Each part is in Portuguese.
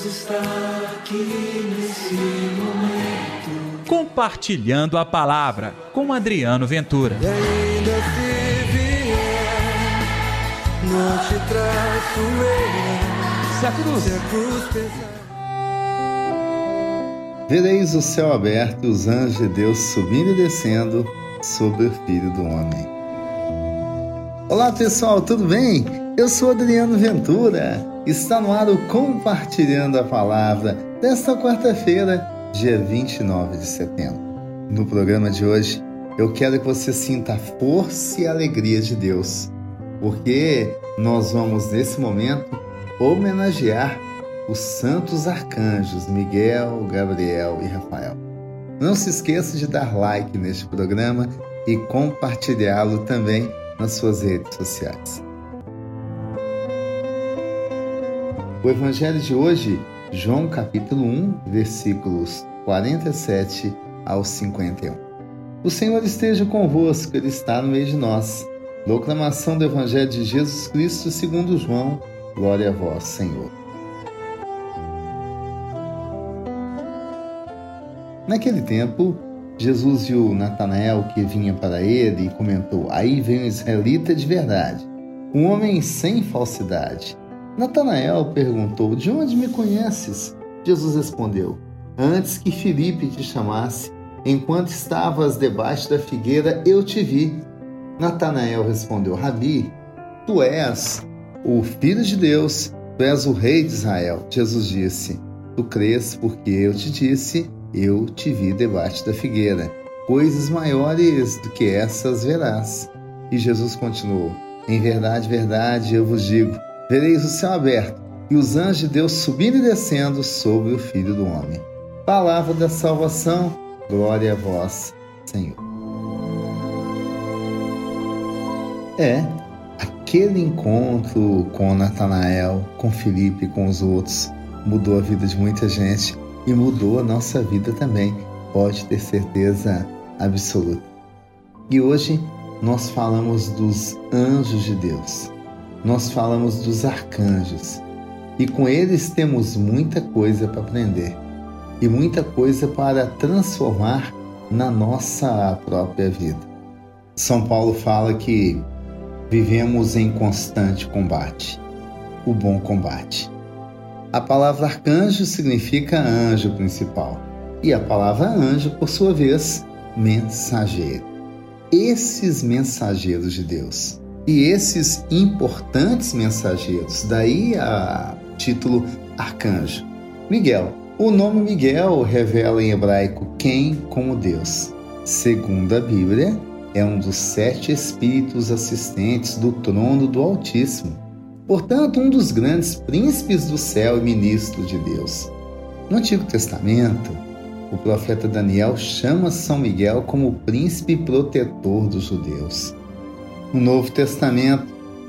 Deus está aqui nesse momento. Compartilhando a palavra com Adriano Ventura. E ainda se vier, não te traço eu. Se a cruz. Se a cruz pesar. Vereis o céu aberto e os anjos de Deus subindo e descendo sobre o Filho do Homem. Olá pessoal, tudo bem? Eu sou Adriano Ventura. Está no ar o Compartilhando a Palavra desta quarta-feira, dia 29 de setembro. No programa de hoje, eu quero que você sinta a força e a alegria de Deus, porque nós vamos nesse momento homenagear os santos arcanjos Miguel, Gabriel e Rafael. Não se esqueça de dar like neste programa e compartilhá-lo também nas suas redes sociais. O evangelho de hoje, João capítulo 1, versículos 47 ao 51. O Senhor esteja convosco, ele está no meio de nós. Proclamação do evangelho de Jesus Cristo segundo João. Glória a vós, Senhor. Naquele tempo, Jesus viu Natanael que vinha para ele e comentou: Aí vem um israelita de verdade, um homem sem falsidade. Natanael perguntou: De onde me conheces? Jesus respondeu: Antes que Filipe te chamasse, enquanto estavas debaixo da figueira, eu te vi. Natanael respondeu: Rabi, tu és o filho de Deus, tu és o rei de Israel. Jesus disse: Tu crês porque eu te disse eu te vi debaixo da figueira. Coisas maiores do que essas verás. E Jesus continuou: Em verdade, verdade, eu vos digo: vereis o céu aberto e os anjos de Deus subindo e descendo sobre o Filho do Homem. Palavra da salvação, glória a vós, Senhor. É, aquele encontro com Natanael, com Felipe com os outros mudou a vida de muita gente e mudou a nossa vida também, pode ter certeza absoluta. E hoje nós falamos dos anjos de Deus, nós falamos dos arcanjos, e com eles temos muita coisa para aprender e muita coisa para transformar na nossa própria vida. São Paulo fala que vivemos em constante combate, o bom combate. A palavra arcanjo significa anjo principal e a palavra anjo, por sua vez, mensageiro. Esses mensageiros de Deus e esses importantes mensageiros, daí a título arcanjo. Miguel. O nome Miguel revela em hebraico quem como Deus. Segundo a Bíblia, é um dos sete espíritos assistentes do trono do Altíssimo portanto, um dos grandes príncipes do céu e ministro de Deus. No Antigo Testamento, o profeta Daniel chama São Miguel como o príncipe protetor dos judeus. No Novo Testamento,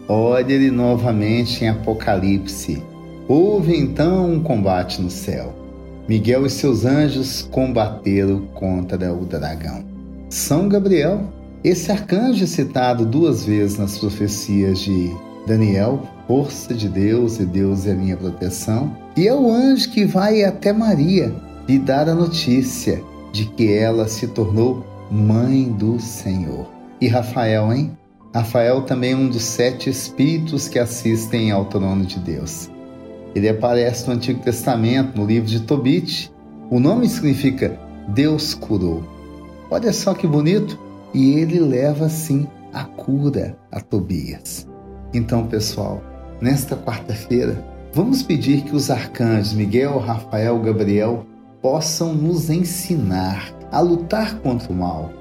olha ele novamente em Apocalipse. Houve então um combate no céu. Miguel e seus anjos combateram contra o dragão. São Gabriel, esse arcanjo citado duas vezes nas profecias de Daniel, força de Deus e Deus é minha proteção. E é o anjo que vai até Maria lhe dar a notícia de que ela se tornou mãe do Senhor. E Rafael, hein? Rafael também é um dos sete espíritos que assistem ao trono de Deus. Ele aparece no Antigo Testamento, no livro de Tobit. O nome significa Deus curou. Olha só que bonito! E ele leva, sim, a cura a Tobias. Então, pessoal, nesta quarta-feira, vamos pedir que os arcanjos Miguel, Rafael, Gabriel possam nos ensinar a lutar contra o mal,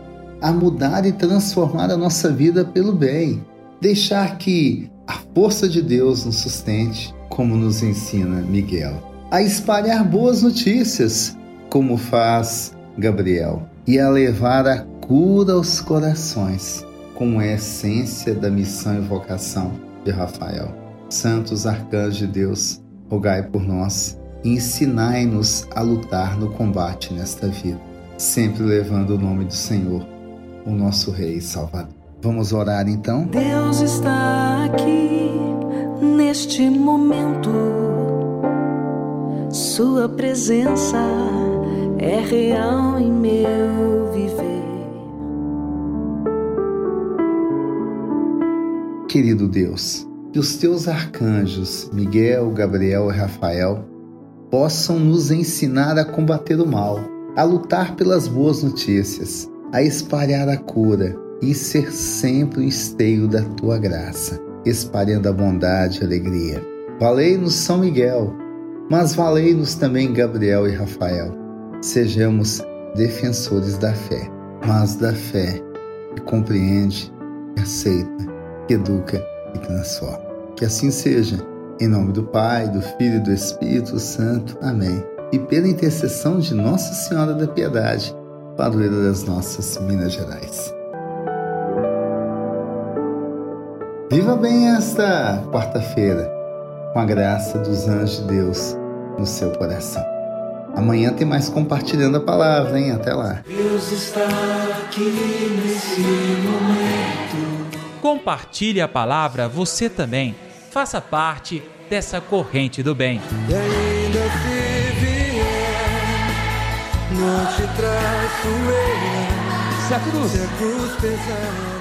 a mudar e transformar a nossa vida pelo bem, deixar que a força de Deus nos sustente, como nos ensina Miguel, a espalhar boas notícias, como faz Gabriel, e a levar a cura aos corações como é a essência da missão e vocação de Rafael. Santos arcanjos de Deus, rogai por nós. E ensinai-nos a lutar no combate nesta vida, sempre levando o nome do Senhor, o nosso Rei Salvador. Vamos orar então? Deus está aqui neste momento. Sua presença é real em meu viver. Querido Deus, que os teus arcanjos, Miguel, Gabriel e Rafael, possam nos ensinar a combater o mal, a lutar pelas boas notícias, a espalhar a cura e ser sempre o esteio da tua graça, espalhando a bondade e alegria. Valei-nos São Miguel, mas valei-nos também Gabriel e Rafael. Sejamos defensores da fé, mas da fé que compreende, que aceita, que educa e transforma. Que assim seja. Em nome do Pai, do Filho e do Espírito Santo. Amém. E pela intercessão de Nossa Senhora da Piedade, padroeira das nossas Minas Gerais. Viva bem esta quarta-feira, com a graça dos anjos de Deus no seu coração. Amanhã tem mais compartilhando a palavra, hein? Até lá. Deus está aqui nesse momento. Compartilhe a palavra você também. Faça parte dessa corrente do bem. Não te traço eu. Se a cruz Se a cruz pesar.